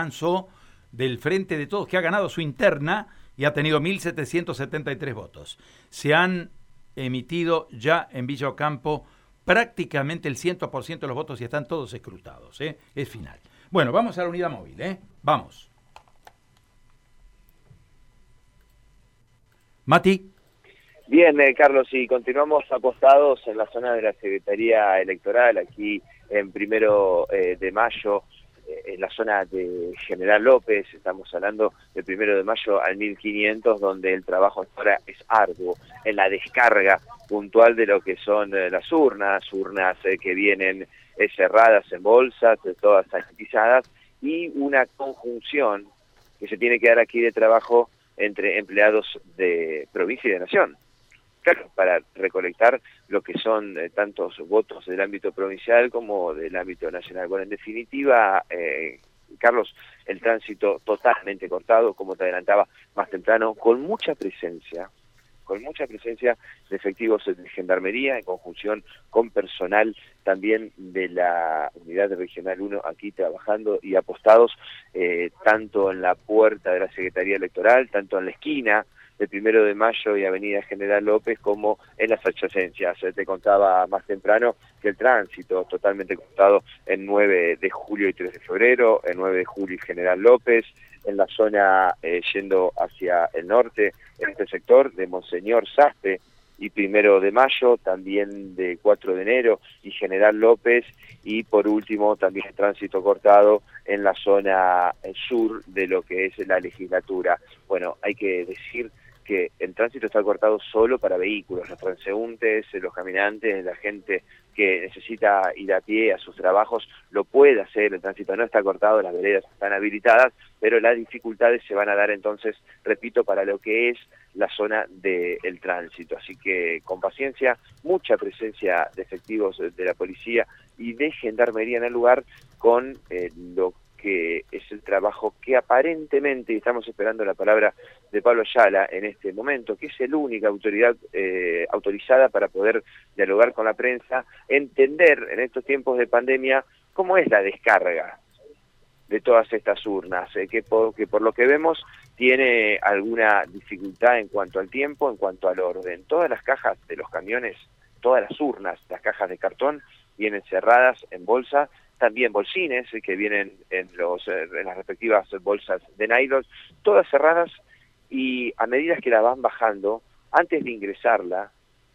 avanzó del Frente de Todos, que ha ganado su interna y ha tenido 1.773 votos. Se han emitido ya en Villa Ocampo prácticamente el 100% de los votos y están todos escrutados. ¿eh? Es final. Bueno, vamos a la unidad móvil. ¿eh? Vamos. Mati. Bien, eh, Carlos, y continuamos apostados en la zona de la Secretaría Electoral, aquí en primero eh, de mayo, en la zona de General López, estamos hablando del primero de mayo al 1500, donde el trabajo ahora es arduo, en la descarga puntual de lo que son eh, las urnas, urnas eh, que vienen cerradas en bolsas, todas sanitizadas, y una conjunción que se tiene que dar aquí de trabajo entre empleados de provincia y de nación para recolectar lo que son eh, tantos votos del ámbito provincial como del ámbito nacional. Bueno, en definitiva, eh, Carlos, el tránsito totalmente cortado, como te adelantaba más temprano, con mucha presencia, con mucha presencia de efectivos de Gendarmería en conjunción con personal también de la Unidad Regional 1 aquí trabajando y apostados eh, tanto en la puerta de la Secretaría Electoral, tanto en la esquina el primero de mayo y Avenida General López como en las adyacencias. Te contaba más temprano que el tránsito totalmente contado en 9 de julio y 3 de febrero, en 9 de julio y General López, en la zona eh, yendo hacia el norte, en este sector de Monseñor Saspe y primero de mayo, también de 4 de enero y General López y por último también el tránsito cortado en la zona eh, sur de lo que es la legislatura. Bueno, hay que decir que el tránsito está cortado solo para vehículos, los transeúntes, los caminantes, la gente que necesita ir a pie a sus trabajos lo puede hacer, el tránsito no está cortado, las veredas están habilitadas, pero las dificultades se van a dar entonces, repito, para lo que es la zona del tránsito. Así que con paciencia, mucha presencia de efectivos de la policía y de gendarmería en el lugar con eh, lo que es el trabajo que aparentemente, estamos esperando la palabra de Pablo Ayala en este momento, que es la única autoridad eh, autorizada para poder dialogar con la prensa, entender en estos tiempos de pandemia cómo es la descarga de todas estas urnas, eh, que, por, que por lo que vemos tiene alguna dificultad en cuanto al tiempo, en cuanto al orden. Todas las cajas de los camiones, todas las urnas, las cajas de cartón, vienen cerradas en bolsa también bolsines que vienen en, los, eh, en las respectivas bolsas de nylon, todas cerradas y a medida que la van bajando, antes de ingresarla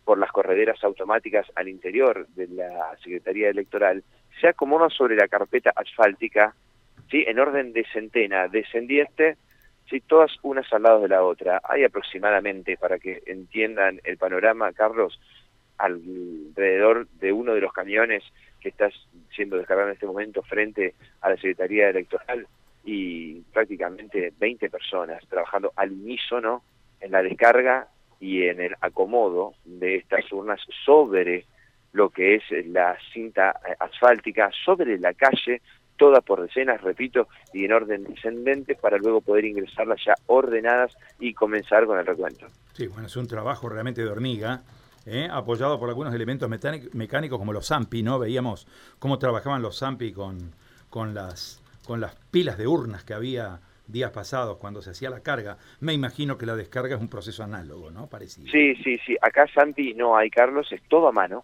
por las correderas automáticas al interior de la Secretaría Electoral, se acomodan sobre la carpeta asfáltica, ¿sí? en orden de centena descendiente, ¿sí? todas unas al lado de la otra. Hay aproximadamente, para que entiendan el panorama, Carlos, alrededor de uno de los camiones que está siendo descargado en este momento frente a la Secretaría Electoral y prácticamente 20 personas trabajando al unísono en la descarga y en el acomodo de estas urnas sobre lo que es la cinta asfáltica, sobre la calle, toda por decenas, repito, y en orden descendente para luego poder ingresarlas ya ordenadas y comenzar con el recuento. Sí, bueno, es un trabajo realmente de hormiga ¿eh? apoyado por algunos elementos mecánicos como los ZAMPI, ¿no? Veíamos cómo trabajaban los ZAMPI con, con, las, con las pilas de urnas que había días pasados cuando se hacía la carga. Me imagino que la descarga es un proceso análogo, ¿no? Parecido. Sí, sí, sí. Acá ZAMPI no hay, Carlos, es todo a mano,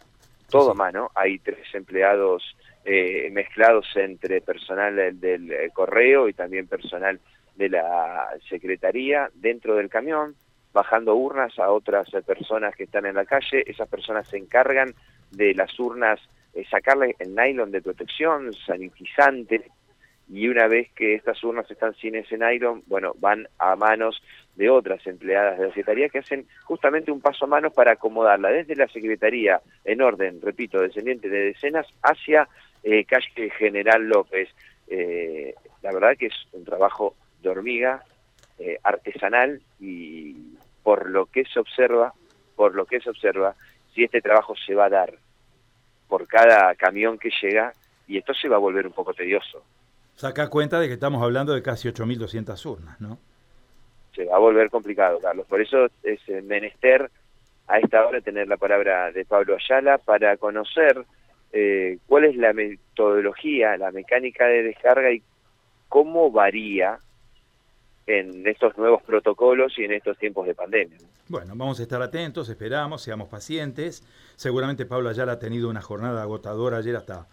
todo a mano. Hay tres empleados eh, mezclados entre personal del, del eh, correo y también personal de la secretaría dentro del camión bajando urnas a otras eh, personas que están en la calle, esas personas se encargan de las urnas, eh, sacarle el nylon de protección, sanitizante, y una vez que estas urnas están sin ese nylon, bueno, van a manos de otras empleadas de la Secretaría que hacen justamente un paso a mano para acomodarla desde la Secretaría en orden, repito, descendiente de decenas hacia eh, calle General López. Eh, la verdad que es un trabajo de hormiga, eh, artesanal y por lo que se observa, por lo que se observa, si este trabajo se va a dar por cada camión que llega y esto se va a volver un poco tedioso. Saca cuenta de que estamos hablando de casi 8.200 urnas, ¿no? Se va a volver complicado, Carlos. Por eso es menester a esta hora tener la palabra de Pablo Ayala para conocer eh, cuál es la metodología, la mecánica de descarga y cómo varía en estos nuevos protocolos y en estos tiempos de pandemia. Bueno, vamos a estar atentos, esperamos, seamos pacientes. Seguramente Pablo Ayala ha tenido una jornada agotadora ayer hasta,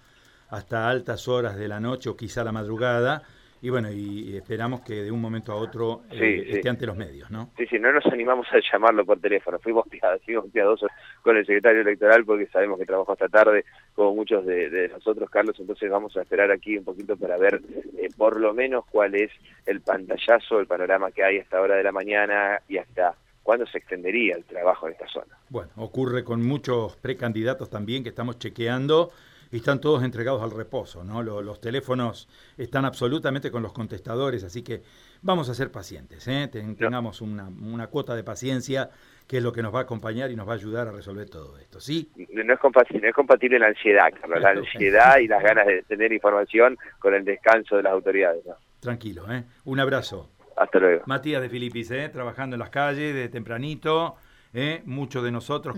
hasta altas horas de la noche o quizá la madrugada y bueno, y, esperamos que de un momento a otro eh, esté ante los medios, ¿no? Sí, sí, no nos animamos a llamarlo por teléfono, fuimos piadosos, con el secretario electoral porque sabemos que trabajó esta tarde, como muchos de, nosotros, Carlos, entonces vamos a esperar aquí un poquito para ver eh, por lo menos cuál es el pantallazo, el panorama que hay a esta hora de la mañana y hasta cuándo se extendería el trabajo en esta zona. Bueno, ocurre con muchos precandidatos también que estamos chequeando y están todos entregados al reposo, ¿no? Los, teléfonos están absolutamente con los contestadores, así que vamos a ser pacientes, ¿eh? tengamos una, una, cuota de paciencia que es lo que nos va a acompañar y nos va a ayudar a resolver todo esto, ¿sí? No es compatible, no es compatible la ansiedad, Carlos, la ansiedad y las ganas de tener información con el descanso de las autoridades. Tranquilo, ¿eh? Un abrazo. Hasta luego. Matías de Filipis, ¿eh? trabajando en las calles de tempranito, ¿eh? muchos de nosotros